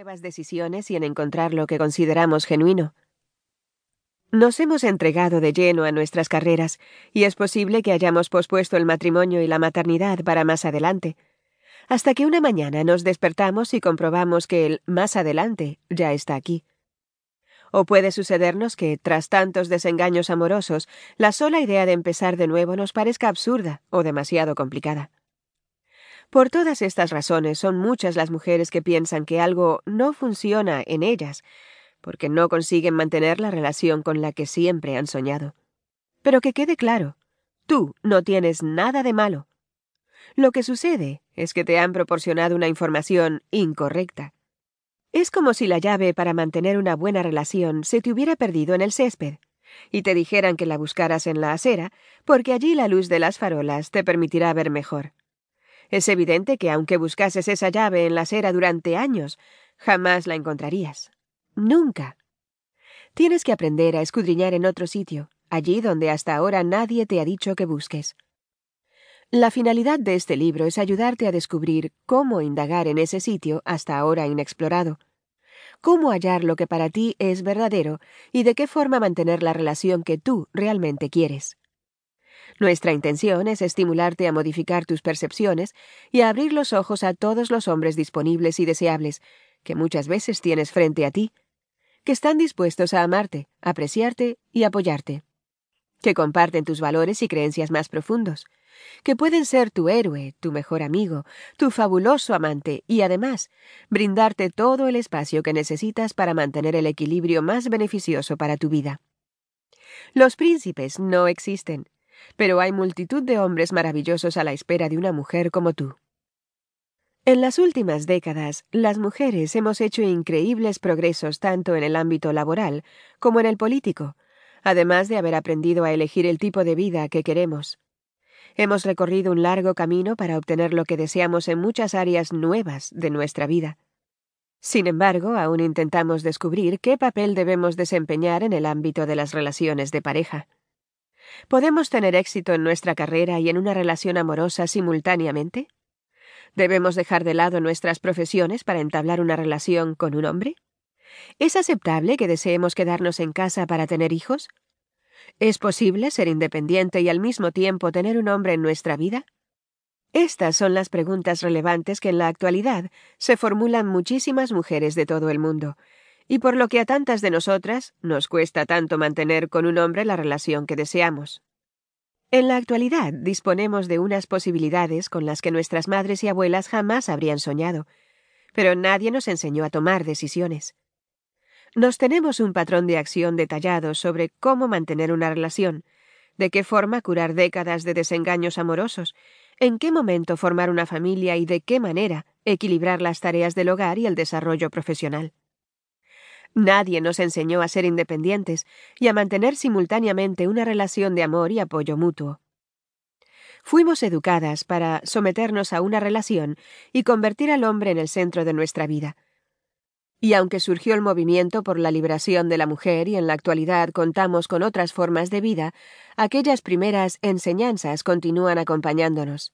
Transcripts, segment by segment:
nuevas decisiones y en encontrar lo que consideramos genuino. Nos hemos entregado de lleno a nuestras carreras, y es posible que hayamos pospuesto el matrimonio y la maternidad para más adelante, hasta que una mañana nos despertamos y comprobamos que el más adelante ya está aquí. O puede sucedernos que, tras tantos desengaños amorosos, la sola idea de empezar de nuevo nos parezca absurda o demasiado complicada. Por todas estas razones son muchas las mujeres que piensan que algo no funciona en ellas, porque no consiguen mantener la relación con la que siempre han soñado. Pero que quede claro, tú no tienes nada de malo. Lo que sucede es que te han proporcionado una información incorrecta. Es como si la llave para mantener una buena relación se te hubiera perdido en el césped, y te dijeran que la buscaras en la acera, porque allí la luz de las farolas te permitirá ver mejor. Es evidente que aunque buscases esa llave en la acera durante años, jamás la encontrarías. Nunca. Tienes que aprender a escudriñar en otro sitio, allí donde hasta ahora nadie te ha dicho que busques. La finalidad de este libro es ayudarte a descubrir cómo indagar en ese sitio hasta ahora inexplorado, cómo hallar lo que para ti es verdadero y de qué forma mantener la relación que tú realmente quieres. Nuestra intención es estimularte a modificar tus percepciones y a abrir los ojos a todos los hombres disponibles y deseables, que muchas veces tienes frente a ti, que están dispuestos a amarte, apreciarte y apoyarte, que comparten tus valores y creencias más profundos, que pueden ser tu héroe, tu mejor amigo, tu fabuloso amante y además brindarte todo el espacio que necesitas para mantener el equilibrio más beneficioso para tu vida. Los príncipes no existen, pero hay multitud de hombres maravillosos a la espera de una mujer como tú. En las últimas décadas, las mujeres hemos hecho increíbles progresos tanto en el ámbito laboral como en el político, además de haber aprendido a elegir el tipo de vida que queremos. Hemos recorrido un largo camino para obtener lo que deseamos en muchas áreas nuevas de nuestra vida. Sin embargo, aún intentamos descubrir qué papel debemos desempeñar en el ámbito de las relaciones de pareja. ¿Podemos tener éxito en nuestra carrera y en una relación amorosa simultáneamente? ¿Debemos dejar de lado nuestras profesiones para entablar una relación con un hombre? ¿Es aceptable que deseemos quedarnos en casa para tener hijos? ¿Es posible ser independiente y al mismo tiempo tener un hombre en nuestra vida? Estas son las preguntas relevantes que en la actualidad se formulan muchísimas mujeres de todo el mundo, y por lo que a tantas de nosotras nos cuesta tanto mantener con un hombre la relación que deseamos. En la actualidad disponemos de unas posibilidades con las que nuestras madres y abuelas jamás habrían soñado, pero nadie nos enseñó a tomar decisiones. Nos tenemos un patrón de acción detallado sobre cómo mantener una relación, de qué forma curar décadas de desengaños amorosos, en qué momento formar una familia y de qué manera equilibrar las tareas del hogar y el desarrollo profesional. Nadie nos enseñó a ser independientes y a mantener simultáneamente una relación de amor y apoyo mutuo. Fuimos educadas para someternos a una relación y convertir al hombre en el centro de nuestra vida. Y aunque surgió el movimiento por la liberación de la mujer y en la actualidad contamos con otras formas de vida, aquellas primeras enseñanzas continúan acompañándonos.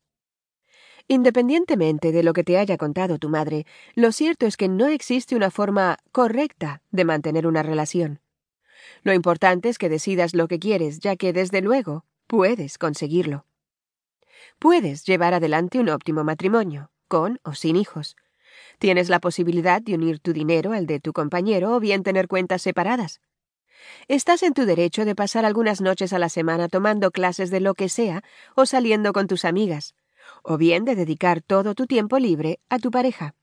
Independientemente de lo que te haya contado tu madre, lo cierto es que no existe una forma correcta de mantener una relación. Lo importante es que decidas lo que quieres, ya que, desde luego, puedes conseguirlo. Puedes llevar adelante un óptimo matrimonio, con o sin hijos. Tienes la posibilidad de unir tu dinero al de tu compañero o bien tener cuentas separadas. Estás en tu derecho de pasar algunas noches a la semana tomando clases de lo que sea o saliendo con tus amigas o bien de dedicar todo tu tiempo libre a tu pareja.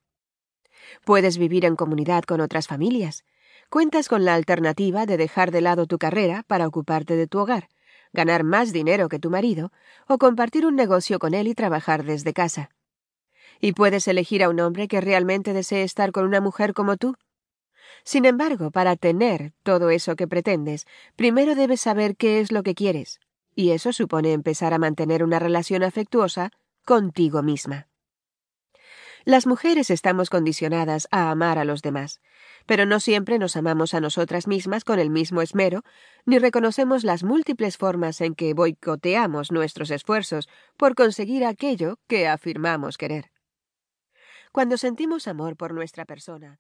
Puedes vivir en comunidad con otras familias. Cuentas con la alternativa de dejar de lado tu carrera para ocuparte de tu hogar, ganar más dinero que tu marido, o compartir un negocio con él y trabajar desde casa. Y puedes elegir a un hombre que realmente desee estar con una mujer como tú. Sin embargo, para tener todo eso que pretendes, primero debes saber qué es lo que quieres, y eso supone empezar a mantener una relación afectuosa contigo misma. Las mujeres estamos condicionadas a amar a los demás, pero no siempre nos amamos a nosotras mismas con el mismo esmero, ni reconocemos las múltiples formas en que boicoteamos nuestros esfuerzos por conseguir aquello que afirmamos querer. Cuando sentimos amor por nuestra persona,